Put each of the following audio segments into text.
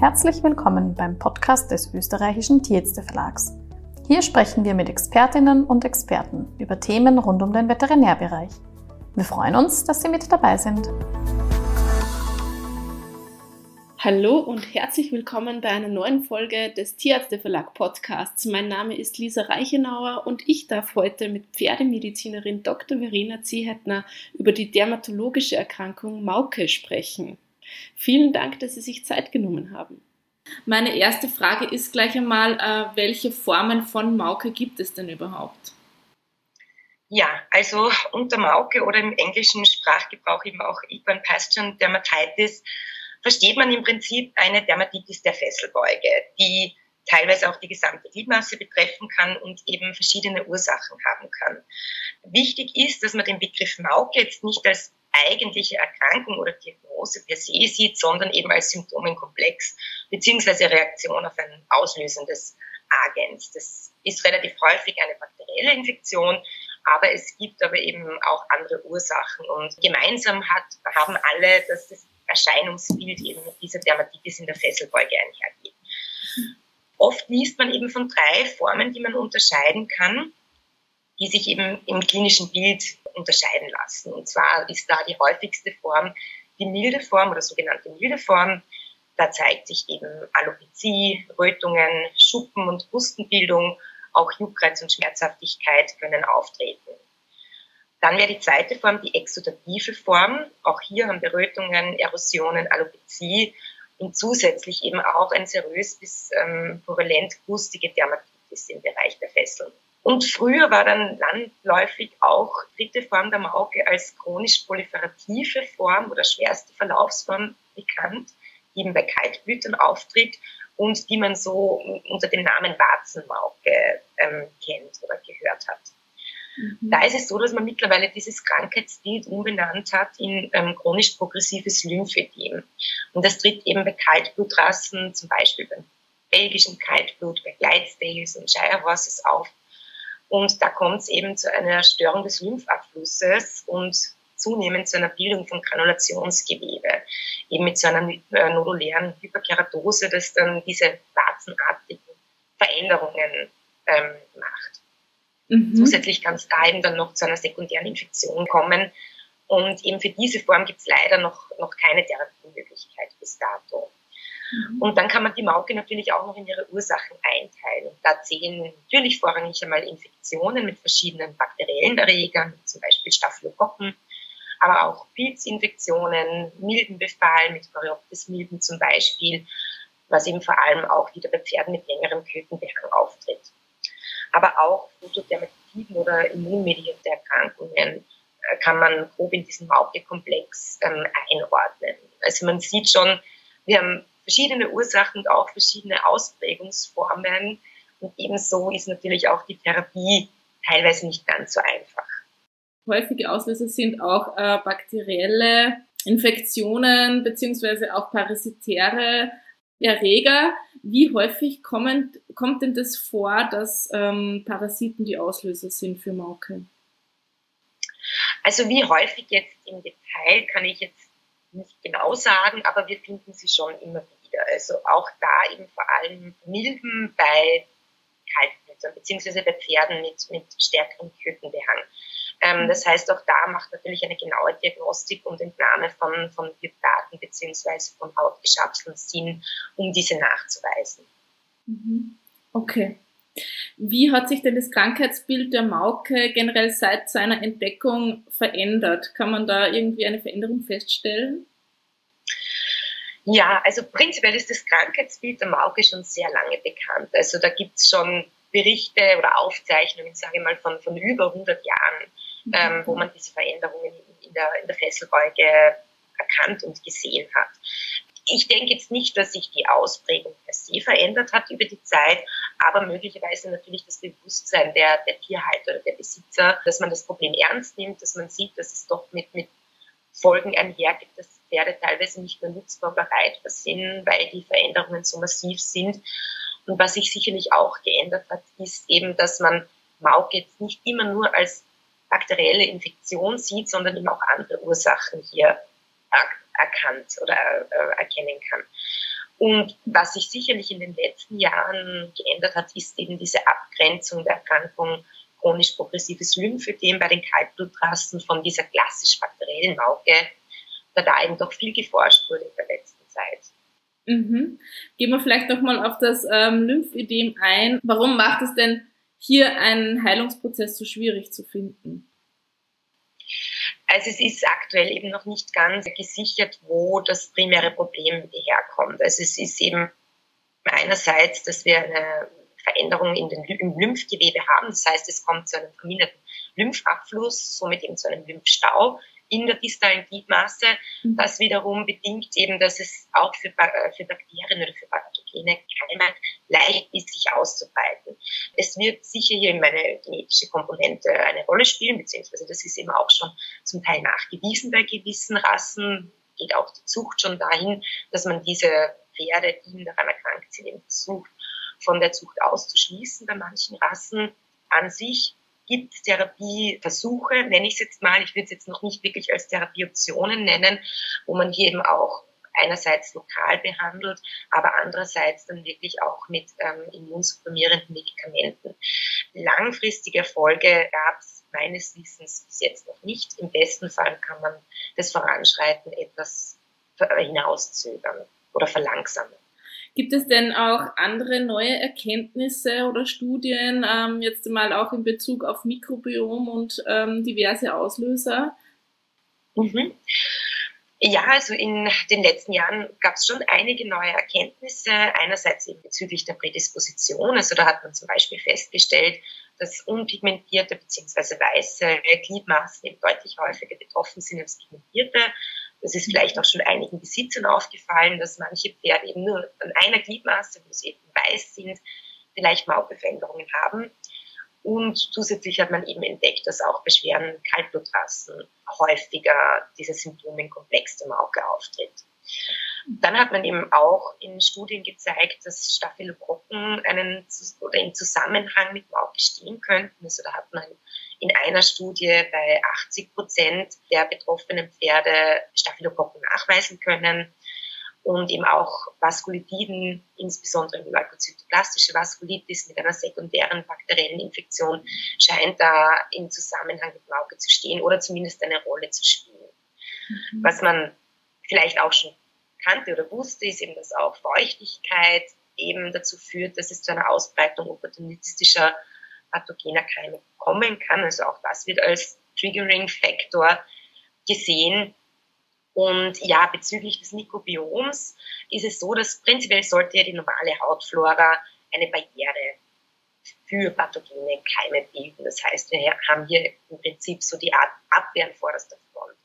Herzlich willkommen beim Podcast des österreichischen Tierärzte Verlags. Hier sprechen wir mit Expertinnen und Experten über Themen rund um den Veterinärbereich. Wir freuen uns, dass Sie mit dabei sind. Hallo und herzlich willkommen bei einer neuen Folge des Tierärzte Verlag Podcasts. Mein Name ist Lisa Reichenauer und ich darf heute mit Pferdemedizinerin Dr. Verena Ziehetner über die dermatologische Erkrankung Mauke sprechen. Vielen Dank, dass Sie sich Zeit genommen haben. Meine erste Frage ist gleich einmal, äh, welche Formen von Mauke gibt es denn überhaupt? Ja, also unter Mauke oder im englischen Sprachgebrauch eben auch Equine Passion Dermatitis versteht man im Prinzip eine Dermatitis der Fesselbeuge, die teilweise auch die gesamte Gliedmasse betreffen kann und eben verschiedene Ursachen haben kann. Wichtig ist, dass man den Begriff Mauke jetzt nicht als eigentliche Erkrankung oder Diagnose per se sieht, sondern eben als Symptomenkomplex beziehungsweise Reaktion auf ein auslösendes Agens. Das ist relativ häufig eine bakterielle Infektion, aber es gibt aber eben auch andere Ursachen und gemeinsam hat, haben alle, dass das Erscheinungsbild eben mit dieser Dermatitis in der Fesselbeuge einhergeht. Oft liest man eben von drei Formen, die man unterscheiden kann, die sich eben im klinischen Bild unterscheiden lassen. Und zwar ist da die häufigste Form die milde Form oder sogenannte milde Form. Da zeigt sich eben Alopezie, Rötungen, Schuppen- und Hustenbildung, auch Juckreiz und Schmerzhaftigkeit können auftreten. Dann wäre die zweite Form die exudative Form. Auch hier haben wir Rötungen, Erosionen, Alopezie und zusätzlich eben auch ein serös bis ähm, purulent gustige Dermatitis im Bereich der Fesseln. Und früher war dann landläufig auch dritte Form der Mauke als chronisch proliferative Form oder schwerste Verlaufsform bekannt, die eben bei Kaltblütern auftritt und die man so unter dem Namen Warzenmauke ähm, kennt oder gehört hat. Mhm. Da ist es so, dass man mittlerweile dieses Krankheitsbild umbenannt hat in ähm, chronisch progressives Lymphedem. Und das tritt eben bei Kaltblutrassen, zum Beispiel beim belgischen Kaltblut, bei Clydesdales und Shire Horses auf und da kommt es eben zu einer Störung des Lymphabflusses und zunehmend zu einer Bildung von Granulationsgewebe, eben mit so einer äh, nodulären Hyperkeratose, das dann diese warzenartigen Veränderungen ähm, macht. Mhm. Zusätzlich kann es da eben dann noch zu einer sekundären Infektion kommen. Und eben für diese Form gibt es leider noch, noch keine Therapiemöglichkeit bis dato. Mhm. Und dann kann man die Mauke natürlich auch noch in ihre Ursachen einteilen. Und da zählen natürlich vorrangig einmal Infektionen mit verschiedenen bakteriellen Erregern, zum Beispiel Staphylokokken, aber auch Pilzinfektionen, Mildenbefall mit Coreoptis milden zum Beispiel, was eben vor allem auch wieder bei Pferden mit längerem Kötenbehang auftritt. Aber auch Photodermatiden oder immunmedierte Erkrankungen äh, kann man grob in diesen Mauke-Komplex ähm, einordnen. Also man sieht schon, wir haben verschiedene Ursachen und auch verschiedene Ausprägungsformen. Und ebenso ist natürlich auch die Therapie teilweise nicht ganz so einfach. Häufige Auslöser sind auch äh, bakterielle Infektionen beziehungsweise auch parasitäre Erreger. Wie häufig kommt, kommt denn das vor, dass ähm, Parasiten die Auslöser sind für Mauke? Also wie häufig jetzt im Detail kann ich jetzt nicht genau sagen, aber wir finden sie schon immer wieder. Also auch da eben vor allem Milben bei Kaltblütern, beziehungsweise bei Pferden mit, mit stärkerem Kötenbehang. Ähm, das heißt, auch da macht natürlich eine genaue Diagnostik und Entnahme von, von Biodaten beziehungsweise von Hautgeschabseln Sinn, um diese nachzuweisen. Mhm. Okay. Wie hat sich denn das Krankheitsbild der Mauke generell seit seiner Entdeckung verändert? Kann man da irgendwie eine Veränderung feststellen? Ja, also prinzipiell ist das Krankheitsbild der Mauke schon sehr lange bekannt. Also da gibt es schon Berichte oder Aufzeichnungen, sage ich mal, von, von über 100 Jahren, mhm. ähm, wo man diese Veränderungen in der, in der Fesselbeuge erkannt und gesehen hat. Ich denke jetzt nicht, dass sich die Ausprägung per se verändert hat über die Zeit, aber möglicherweise natürlich das Bewusstsein der, der Tierhalter oder der Besitzer, dass man das Problem ernst nimmt, dass man sieht, dass es doch mit, mit Folgen einhergeht, dass Pferde teilweise nicht mehr nutzbar bereit sind, weil die Veränderungen so massiv sind. Und was sich sicherlich auch geändert hat, ist eben, dass man Mauke jetzt nicht immer nur als bakterielle Infektion sieht, sondern eben auch andere Ursachen hier erkannt oder äh, erkennen kann. Und was sich sicherlich in den letzten Jahren geändert hat, ist eben diese Abgrenzung der Erkrankung chronisch progressives Lymphödem bei den Kaltblutrassen von dieser klassisch bakteriellen Mauke, da da eben doch viel geforscht wurde in der letzten Zeit. Mhm. Gehen wir vielleicht nochmal auf das ähm, Lymphödem ein. Warum macht es denn hier einen Heilungsprozess so schwierig zu finden? Also es ist aktuell eben noch nicht ganz gesichert, wo das primäre Problem herkommt. Also es ist eben einerseits, dass wir eine Veränderung in den, im Lymphgewebe haben. Das heißt, es kommt zu einem verminderten Lymphabfluss, somit eben zu einem Lymphstau in der distalen Gliedmaße. Mhm. Das wiederum bedingt eben, dass es auch für, äh, für Bakterien oder für pathogene Keime leicht ist, sich auszubreiten. Es wird sicher hier eben eine genetische Komponente eine Rolle spielen, beziehungsweise das ist eben auch schon zum Teil nachgewiesen bei gewissen Rassen, geht auch die Zucht schon dahin, dass man diese Pferde, die daran erkrankt sind, eben versucht, von der Zucht auszuschließen bei manchen Rassen an sich gibt Therapieversuche, nenne ich es jetzt mal, ich würde es jetzt noch nicht wirklich als Therapieoptionen nennen, wo man hier eben auch einerseits lokal behandelt, aber andererseits dann wirklich auch mit ähm, immunsupprimierenden Medikamenten. Langfristige Erfolge gab es meines Wissens bis jetzt noch nicht. Im besten Fall kann man das Voranschreiten etwas hinauszögern oder verlangsamen. Gibt es denn auch andere neue Erkenntnisse oder Studien, ähm, jetzt mal auch in Bezug auf Mikrobiom und ähm, diverse Auslöser? Mhm. Ja, also in den letzten Jahren gab es schon einige neue Erkenntnisse. Einerseits eben bezüglich der Prädisposition. Also da hat man zum Beispiel festgestellt, dass unpigmentierte bzw. weiße Gliedmaßen eben deutlich häufiger betroffen sind als pigmentierte. Das ist vielleicht auch schon einigen Besitzern aufgefallen, dass manche Pferde eben nur an einer Gliedmaße, wo sie eben weiß sind, vielleicht Maulbeveränderungen haben. Und zusätzlich hat man eben entdeckt, dass auch bei schweren Kaltblutrassen häufiger diese Symptome in Komplex der Mauke auftritt. Dann hat man eben auch in Studien gezeigt, dass Staphylokokken einen oder in Zusammenhang mit Mauke stehen könnten. Also da hat man in einer Studie bei 80 Prozent der betroffenen Pferde Staphylokokken nachweisen können und eben auch Vaskulitiden, insbesondere leukozytoplastische Vaskulitis mit einer sekundären bakteriellen Infektion, scheint da im Zusammenhang mit Mauke zu stehen oder zumindest eine Rolle zu spielen. Mhm. Was man vielleicht auch schon kannte oder wusste, ist eben, dass auch Feuchtigkeit eben dazu führt, dass es zu einer Ausbreitung opportunistischer pathogener Keime kommen kann. Also auch das wird als Triggering-Faktor gesehen. Und ja, bezüglich des Mikrobioms ist es so, dass prinzipiell sollte ja die normale Hautflora eine Barriere für pathogene Keime bilden. Das heißt, wir haben hier im Prinzip so die Art Abwehr vor vorderster Front.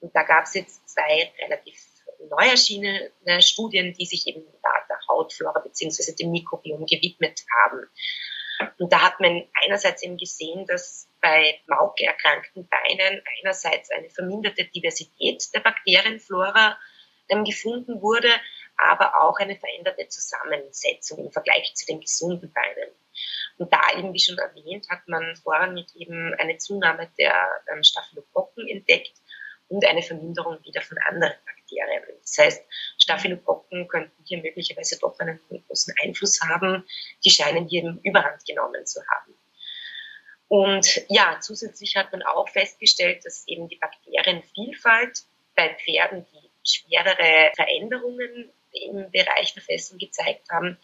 Und da gab es jetzt zwei relativ neu erschienene Studien, die sich eben der Hautflora bzw. dem Mikrobiom gewidmet haben. Und da hat man einerseits eben gesehen, dass bei Mauke erkrankten Beinen einerseits eine verminderte Diversität der Bakterienflora ähm, gefunden wurde, aber auch eine veränderte Zusammensetzung im Vergleich zu den gesunden Beinen. Und da eben, wie schon erwähnt, hat man vorrangig eben eine Zunahme der ähm, Staphylokokken entdeckt und eine Verminderung wieder von anderen Bakterien. Das heißt, Staphylokokken könnten hier möglicherweise doch einen großen Einfluss haben. Die scheinen hier eben Überhand genommen zu haben. Und ja, zusätzlich hat man auch festgestellt, dass eben die Bakterienvielfalt bei Pferden, die schwerere Veränderungen im Bereich der Fesseln gezeigt haben,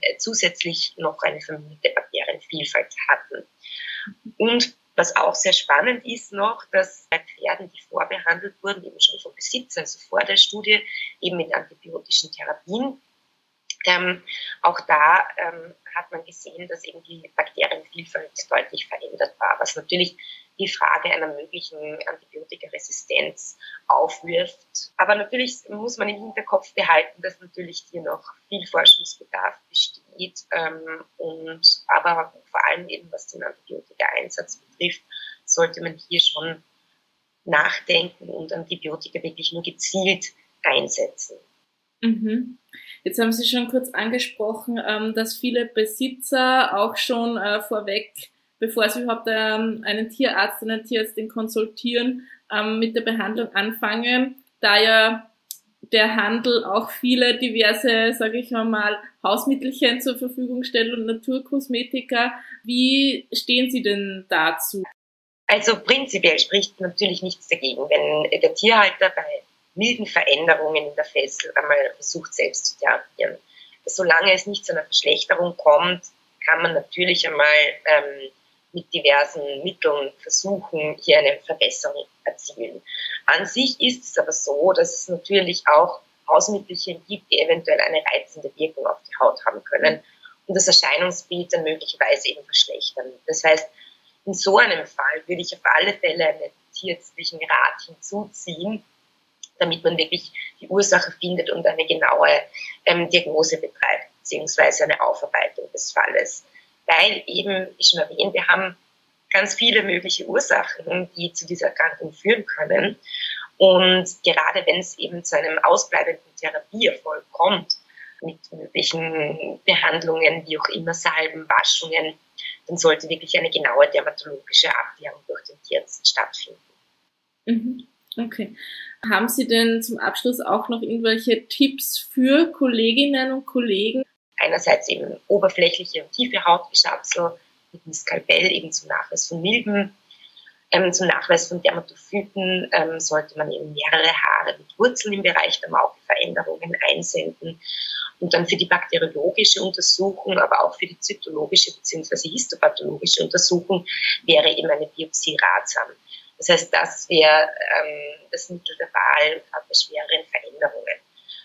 äh, zusätzlich noch eine verminderte Bakterienvielfalt hatten. Und was auch sehr spannend ist noch, dass bei Pferden, die vorbehandelt wurden, eben schon vom Besitzer, also vor der Studie, eben mit antibiotischen Therapien, ähm, auch da ähm, hat man gesehen, dass eben die Bakterienvielfalt deutlich verändert war, was natürlich die Frage einer möglichen Antibiotikaresistenz aufwirft. Aber natürlich muss man im Hinterkopf behalten, dass natürlich hier noch viel Forschungsbedarf besteht ähm, und aber vor allem eben was den Antibiotika-Einsatz betrifft, sollte man hier schon nachdenken und Antibiotika wirklich nur gezielt einsetzen. Mhm. Jetzt haben Sie schon kurz angesprochen, ähm, dass viele Besitzer auch schon äh, vorweg, bevor sie überhaupt ähm, einen Tierarzt, einen Tierärztin konsultieren, ähm, mit der Behandlung anfangen, da ja der Handel auch viele diverse, sage ich mal, Hausmittelchen zur Verfügung stellt und Naturkosmetika. Wie stehen Sie denn dazu? Also prinzipiell spricht natürlich nichts dagegen, wenn der Tierhalter bei milden Veränderungen in der Fessel einmal versucht, selbst zu therapieren. Solange es nicht zu einer Verschlechterung kommt, kann man natürlich einmal ähm, mit diversen Mitteln versuchen, hier eine Verbesserung erzielen. An sich ist es aber so, dass es natürlich auch Hausmittelchen gibt, die eventuell eine reizende Wirkung auf die Haut haben können und das Erscheinungsbild dann möglicherweise eben verschlechtern. Das heißt, in so einem Fall würde ich auf alle Fälle einen tierärztlichen Rat hinzuziehen, damit man wirklich die Ursache findet und eine genaue ähm, Diagnose betreibt, beziehungsweise eine Aufarbeitung des Falles weil eben, wie schon erwähnt, wir haben ganz viele mögliche Ursachen, die zu dieser Erkrankung führen können. Und gerade wenn es eben zu einem ausbleibenden Therapieerfolg kommt, mit möglichen Behandlungen, wie auch immer, Salben, Waschungen, dann sollte wirklich eine genaue dermatologische Abklärung durch den Tierarzt stattfinden. Mhm. Okay. Haben Sie denn zum Abschluss auch noch irgendwelche Tipps für Kolleginnen und Kollegen, einerseits eben oberflächliche und tiefe Hautgeschabsel mit dem Skalpell eben zum Nachweis von Milben. Ähm, zum Nachweis von Dermatophyten ähm, sollte man eben mehrere Haare mit Wurzeln im Bereich der Maukeveränderungen einsenden. Und dann für die bakteriologische Untersuchung, aber auch für die zytologische bzw. histopathologische Untersuchung wäre eben eine Biopsie ratsam. Das heißt, das wäre ähm, das Mittel der Wahl bei schwereren Veränderungen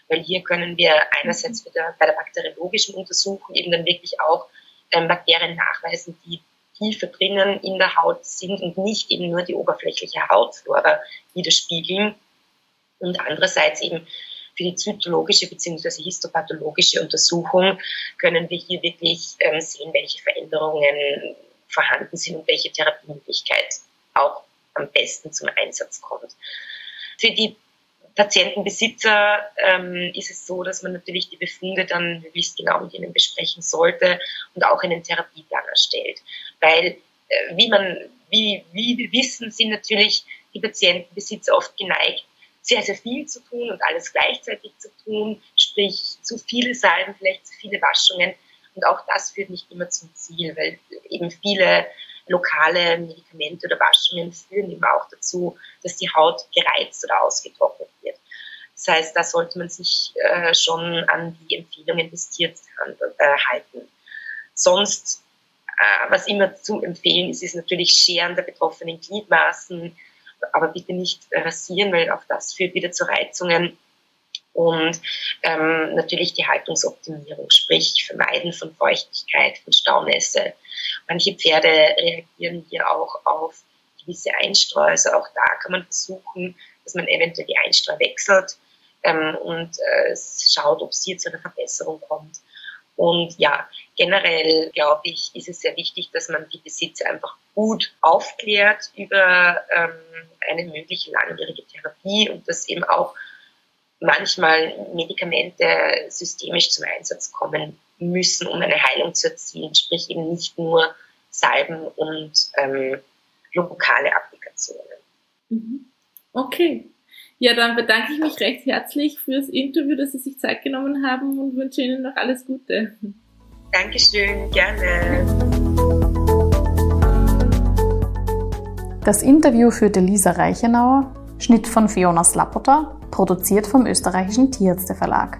weil hier können wir einerseits wieder bei der bakteriologischen Untersuchung eben dann wirklich auch ähm, Bakterien nachweisen, die tiefer drinnen in der Haut sind und nicht eben nur die oberflächliche Hautflora widerspiegeln. Und andererseits eben für die zytologische bzw. histopathologische Untersuchung können wir hier wirklich ähm, sehen, welche Veränderungen vorhanden sind und welche Therapiemöglichkeit auch am besten zum Einsatz kommt. Für die Patientenbesitzer ähm, ist es so, dass man natürlich die Befunde dann möglichst genau mit ihnen besprechen sollte und auch einen Therapieplan erstellt. Weil, äh, wie, man, wie, wie wir wissen, sind natürlich die Patientenbesitzer oft geneigt, sehr, sehr viel zu tun und alles gleichzeitig zu tun, sprich zu viele Salben, vielleicht zu viele Waschungen. Und auch das führt nicht immer zum Ziel, weil eben viele lokale Medikamente oder Waschungen führen eben auch dazu, dass die Haut gereizt oder ausgetrocknet wird. Das heißt, da sollte man sich äh, schon an die Empfehlungen des Tierarztes äh, halten. Sonst, äh, was immer zu empfehlen ist, ist natürlich Scheren der betroffenen Gliedmaßen, aber bitte nicht rasieren, weil auch das führt wieder zu Reizungen und ähm, natürlich die Haltungsoptimierung, sprich Vermeiden von Feuchtigkeit, von Staunässe. Manche Pferde reagieren hier auch auf gewisse Einstreu, also auch da kann man versuchen, dass man eventuell die Einstreu wechselt ähm, und äh, schaut, ob es hier zu einer Verbesserung kommt. Und ja, generell glaube ich, ist es sehr wichtig, dass man die Besitzer einfach gut aufklärt über ähm, eine mögliche langjährige Therapie und dass eben auch manchmal Medikamente systemisch zum Einsatz kommen müssen, um eine Heilung zu erzielen, sprich eben nicht nur Salben und ähm, lokale Applikationen. Mhm. Okay. Ja, dann bedanke ich mich recht herzlich fürs Interview, dass Sie sich Zeit genommen haben und wünsche Ihnen noch alles Gute. Dankeschön, gerne. Das Interview führte Lisa Reichenauer, Schnitt von Fiona Slapota produziert vom österreichischen Tierärzteverlag.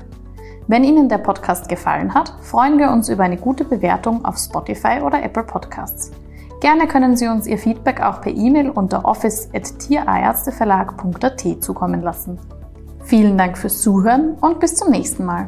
Wenn Ihnen der Podcast gefallen hat, freuen wir uns über eine gute Bewertung auf Spotify oder Apple Podcasts. Gerne können Sie uns Ihr Feedback auch per E-Mail unter office.tierärzteverlag.at zukommen lassen. Vielen Dank fürs Zuhören und bis zum nächsten Mal.